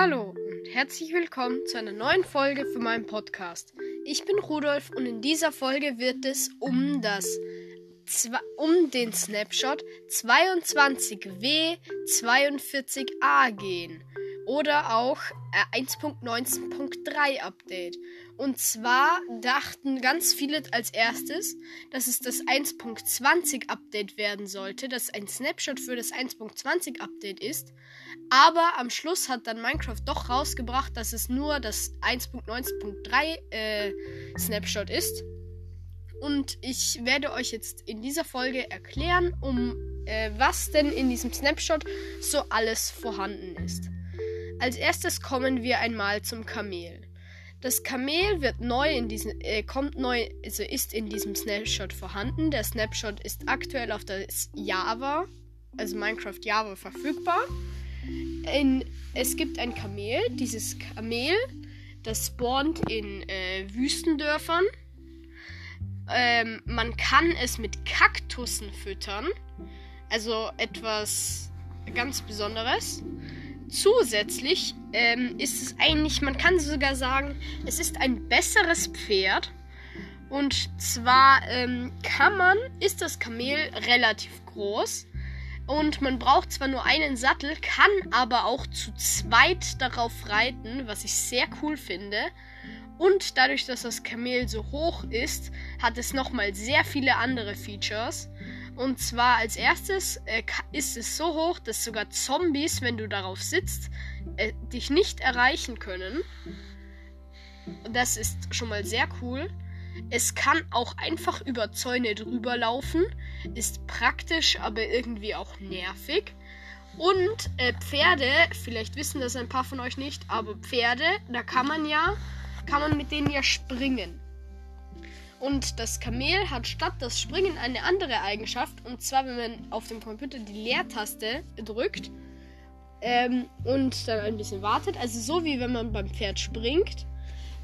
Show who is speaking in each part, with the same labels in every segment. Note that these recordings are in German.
Speaker 1: Hallo und herzlich willkommen zu einer neuen Folge für meinen Podcast. Ich bin Rudolf und in dieser Folge wird es um das um den Snapshot 22W42A gehen oder auch äh, 1.19.3 Update. Und zwar dachten ganz viele als erstes, dass es das 1.20 Update werden sollte, das ein Snapshot für das 1.20 Update ist. Aber am Schluss hat dann Minecraft doch rausgebracht, dass es nur das 1.19.3 äh, Snapshot ist. Und ich werde euch jetzt in dieser Folge erklären, um äh, was denn in diesem Snapshot so alles vorhanden ist. Als erstes kommen wir einmal zum Kamel. Das Kamel wird neu in diesem, äh, kommt neu, also ist in diesem Snapshot vorhanden. Der Snapshot ist aktuell auf das Java, also Minecraft Java verfügbar. In, es gibt ein Kamel. Dieses Kamel, das spawnt in äh, Wüstendörfern. Ähm, man kann es mit Kaktussen füttern. Also etwas ganz Besonderes. Zusätzlich ähm, ist es eigentlich, man kann sogar sagen, es ist ein besseres Pferd. Und zwar ähm, kann man, ist das Kamel relativ groß. Und man braucht zwar nur einen Sattel, kann aber auch zu zweit darauf reiten, was ich sehr cool finde. Und dadurch, dass das Kamel so hoch ist, hat es nochmal sehr viele andere Features. Und zwar als erstes äh, ist es so hoch, dass sogar Zombies, wenn du darauf sitzt, äh, dich nicht erreichen können. Das ist schon mal sehr cool. Es kann auch einfach über Zäune drüber laufen. Ist praktisch, aber irgendwie auch nervig. Und äh, Pferde, vielleicht wissen das ein paar von euch nicht, aber Pferde, da kann man ja, kann man mit denen ja springen. Und das Kamel hat statt das Springen eine andere Eigenschaft. Und zwar, wenn man auf dem Computer die Leertaste drückt ähm, und dann ein bisschen wartet. Also so wie wenn man beim Pferd springt.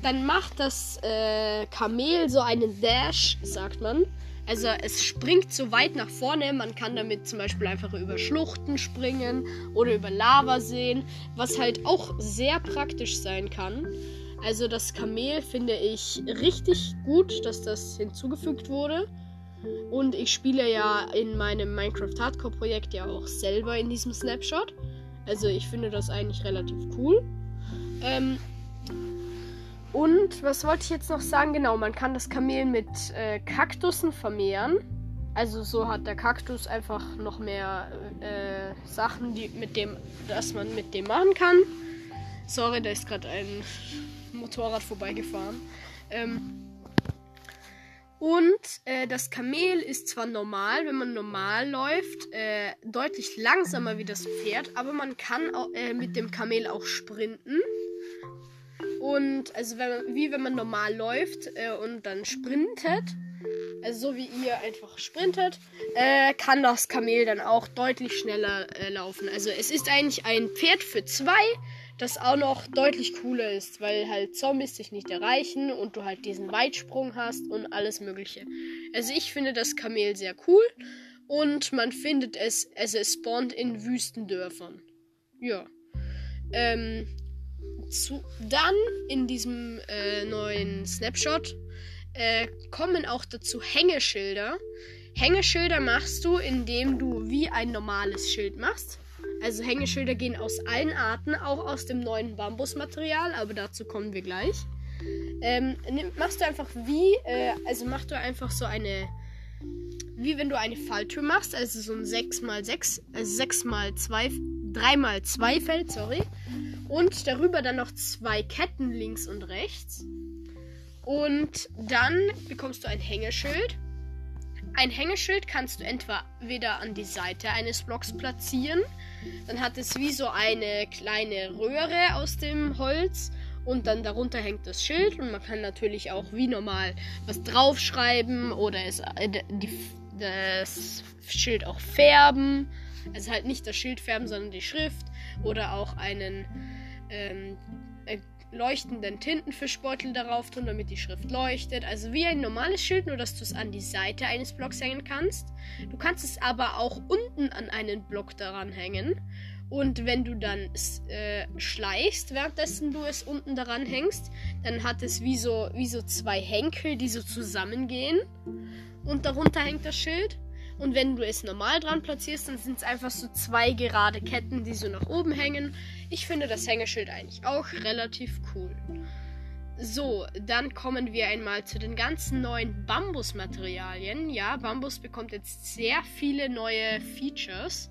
Speaker 1: Dann macht das äh, Kamel so einen Dash, sagt man. Also es springt so weit nach vorne. Man kann damit zum Beispiel einfach über Schluchten springen oder über Lavaseen, was halt auch sehr praktisch sein kann. Also das Kamel finde ich richtig gut, dass das hinzugefügt wurde. Und ich spiele ja in meinem Minecraft Hardcore Projekt ja auch selber in diesem Snapshot. Also ich finde das eigentlich relativ cool. Ähm, und was wollte ich jetzt noch sagen? Genau, man kann das Kamel mit äh, Kaktussen vermehren. Also so hat der Kaktus einfach noch mehr äh, Sachen, die mit dem, dass man mit dem machen kann. Sorry, da ist gerade ein Motorrad vorbeigefahren. Ähm, und äh, das Kamel ist zwar normal, wenn man normal läuft, äh, deutlich langsamer wie das Pferd, aber man kann auch, äh, mit dem Kamel auch sprinten. Und also wenn wie wenn man normal läuft äh, und dann sprintet, also so wie ihr einfach sprintet, äh, kann das Kamel dann auch deutlich schneller äh, laufen. Also es ist eigentlich ein Pferd für zwei das auch noch deutlich cooler ist, weil halt Zombies dich nicht erreichen und du halt diesen Weitsprung hast und alles Mögliche. Also ich finde das Kamel sehr cool und man findet es, also es spawnt in Wüstendörfern. Ja. Ähm, zu, dann in diesem äh, neuen Snapshot äh, kommen auch dazu Hängeschilder. Hängeschilder machst du, indem du wie ein normales Schild machst. Also Hängeschilder gehen aus allen Arten, auch aus dem neuen Bambusmaterial, aber dazu kommen wir gleich. Ähm, machst du einfach wie, äh, also machst du einfach so eine, wie wenn du eine Falltür machst, also so ein 6x6, also 6x2, 3x2 Feld, sorry. Und darüber dann noch zwei Ketten links und rechts. Und dann bekommst du ein Hängeschild. Ein Hängeschild kannst du entweder an die Seite eines Blocks platzieren dann hat es wie so eine kleine Röhre aus dem Holz und dann darunter hängt das Schild und man kann natürlich auch wie normal was draufschreiben oder es, äh, die, das Schild auch färben. Also halt nicht das Schild färben, sondern die Schrift oder auch einen ähm, leuchtenden Tintenfischbeutel darauf tun, damit die Schrift leuchtet. Also wie ein normales Schild, nur dass du es an die Seite eines Blocks hängen kannst. Du kannst es aber auch unten an einen Block daran hängen. Und wenn du dann äh, schleichst, währenddessen du es unten daran hängst, dann hat es wie so, wie so zwei Henkel, die so zusammengehen. Und darunter hängt das Schild. Und wenn du es normal dran platzierst, dann sind es einfach so zwei gerade Ketten, die so nach oben hängen. Ich finde das Hängeschild eigentlich auch relativ cool. So, dann kommen wir einmal zu den ganzen neuen Bambusmaterialien. Ja, Bambus bekommt jetzt sehr viele neue Features.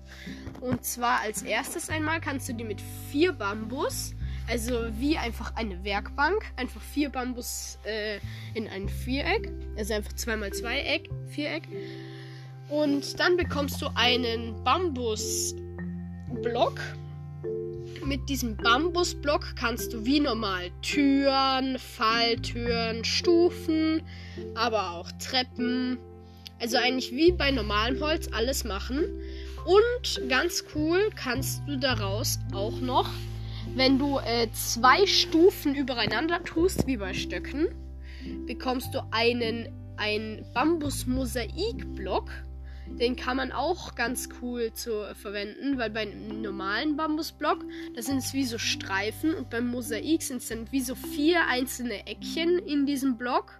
Speaker 1: Und zwar als erstes einmal kannst du die mit vier Bambus, also wie einfach eine Werkbank, einfach vier Bambus äh, in ein Viereck, also einfach zweimal zwei Eck, Viereck. Und dann bekommst du einen Bambusblock mit diesem Bambusblock kannst du wie normal Türen, Falltüren, Stufen, aber auch Treppen, also eigentlich wie bei normalem Holz alles machen. Und ganz cool kannst du daraus auch noch, wenn du äh, zwei Stufen übereinander tust, wie bei Stöcken, bekommst du einen, einen Bambus-Mosaikblock. Den kann man auch ganz cool zu verwenden, weil beim normalen Bambusblock, da sind es wie so Streifen und beim Mosaik sind es dann wie so vier einzelne Eckchen in diesem Block,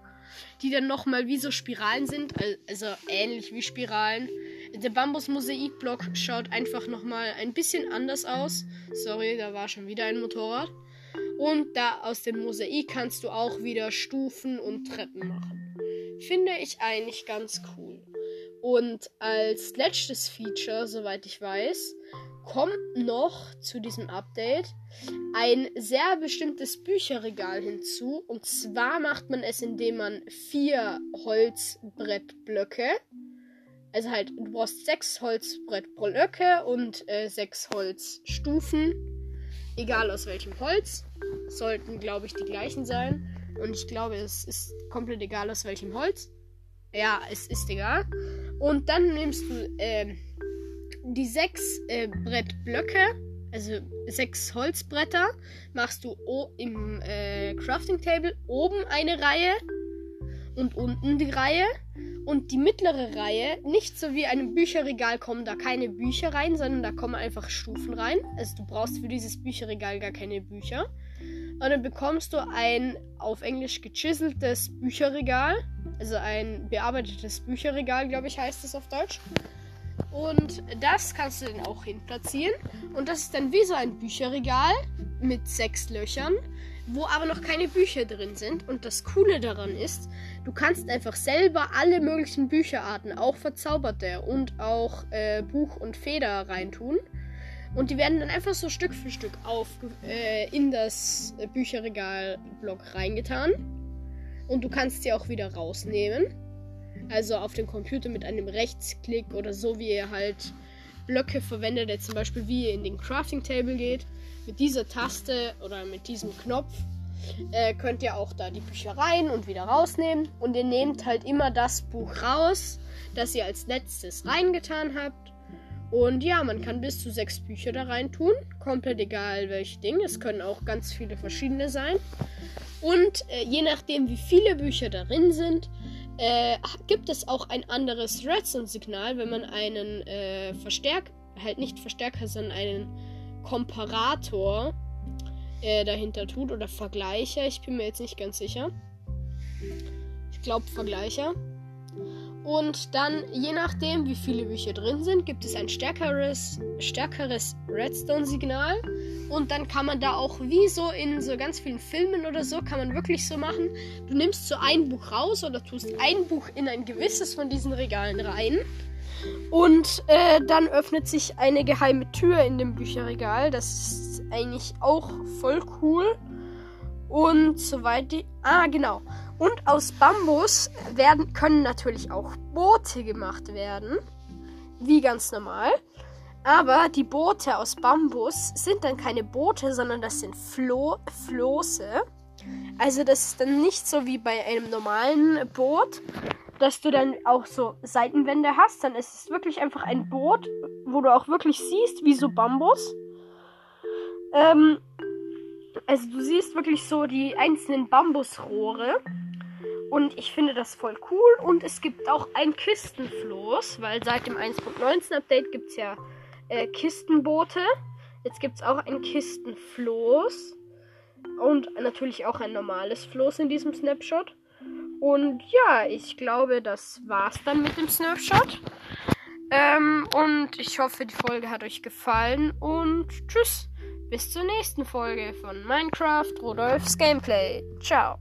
Speaker 1: die dann nochmal wie so Spiralen sind, also ähnlich wie Spiralen. Der Bambus-Mosaik-Block schaut einfach nochmal ein bisschen anders aus. Sorry, da war schon wieder ein Motorrad. Und da aus dem Mosaik kannst du auch wieder Stufen und Treppen machen. Finde ich eigentlich ganz cool. Und als letztes Feature, soweit ich weiß, kommt noch zu diesem Update ein sehr bestimmtes Bücherregal hinzu. Und zwar macht man es, indem man vier Holzbrettblöcke, also halt, du brauchst sechs Holzbrettblöcke und äh, sechs Holzstufen, egal aus welchem Holz, sollten, glaube ich, die gleichen sein. Und ich glaube, es ist komplett egal aus welchem Holz. Ja, es ist egal. Und dann nimmst du äh, die sechs äh, Brettblöcke, also sechs Holzbretter, machst du im äh, Crafting Table oben eine Reihe und unten die Reihe. Und die mittlere Reihe, nicht so wie einem Bücherregal kommen da keine Bücher rein, sondern da kommen einfach Stufen rein. Also du brauchst für dieses Bücherregal gar keine Bücher. Und dann bekommst du ein auf Englisch gechiseltes Bücherregal also ein bearbeitetes Bücherregal, glaube ich, heißt es auf Deutsch. Und das kannst du dann auch hin platzieren. Und das ist dann wie so ein Bücherregal mit sechs Löchern, wo aber noch keine Bücher drin sind. Und das Coole daran ist, du kannst einfach selber alle möglichen Bücherarten, auch verzauberte und auch äh, Buch und Feder reintun. Und die werden dann einfach so Stück für Stück auf äh, in das Bücherregalblock reingetan. Und du kannst sie auch wieder rausnehmen. Also auf dem Computer mit einem Rechtsklick oder so, wie ihr halt Blöcke verwendet, der zum Beispiel wie ihr in den Crafting Table geht. Mit dieser Taste oder mit diesem Knopf äh, könnt ihr auch da die Bücher rein und wieder rausnehmen. Und ihr nehmt halt immer das Buch raus, das ihr als letztes reingetan habt. Und ja, man kann bis zu sechs Bücher da rein tun. Komplett egal welche Dinge. Es können auch ganz viele verschiedene sein. Und äh, je nachdem, wie viele Bücher darin sind, äh, gibt es auch ein anderes Redstone-Signal, wenn man einen äh, Verstärker, halt nicht Verstärker, sondern einen Komparator äh, dahinter tut oder Vergleicher. Ich bin mir jetzt nicht ganz sicher. Ich glaube Vergleicher. Und dann, je nachdem, wie viele Bücher drin sind, gibt es ein stärkeres, stärkeres Redstone-Signal. Und dann kann man da auch, wie so in so ganz vielen Filmen oder so, kann man wirklich so machen. Du nimmst so ein Buch raus oder tust ein Buch in ein gewisses von diesen Regalen rein. Und äh, dann öffnet sich eine geheime Tür in dem Bücherregal. Das ist eigentlich auch voll cool. Und soweit die. Ah, genau. Und aus Bambus werden, können natürlich auch Boote gemacht werden. Wie ganz normal. Aber die Boote aus Bambus sind dann keine Boote, sondern das sind Flo Floße. Also das ist dann nicht so wie bei einem normalen Boot, dass du dann auch so Seitenwände hast. Dann ist es wirklich einfach ein Boot, wo du auch wirklich siehst, wie so Bambus. Ähm, also du siehst wirklich so die einzelnen Bambusrohre. Und ich finde das voll cool. Und es gibt auch ein Kistenfloß, weil seit dem 1.19 Update gibt es ja äh, Kistenboote. Jetzt gibt es auch ein Kistenfloß. Und natürlich auch ein normales Floß in diesem Snapshot. Und ja, ich glaube, das war's dann mit dem Snapshot. Ähm, und ich hoffe, die Folge hat euch gefallen. Und tschüss. Bis zur nächsten Folge von Minecraft Rudolfs Gameplay. Ciao.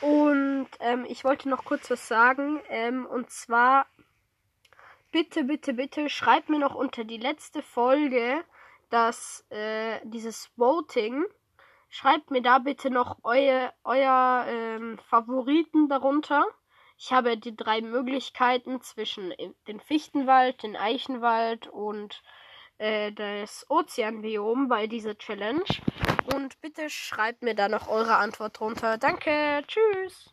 Speaker 1: Und ähm, ich wollte noch kurz was sagen. Ähm, und zwar, bitte, bitte, bitte, schreibt mir noch unter die letzte Folge, dass äh, dieses Voting, schreibt mir da bitte noch euer, euer ähm, Favoriten darunter. Ich habe die drei Möglichkeiten zwischen den Fichtenwald, den Eichenwald und äh, das Ozeanbiom bei dieser Challenge. Und bitte schreibt mir da noch eure Antwort drunter. Danke, tschüss.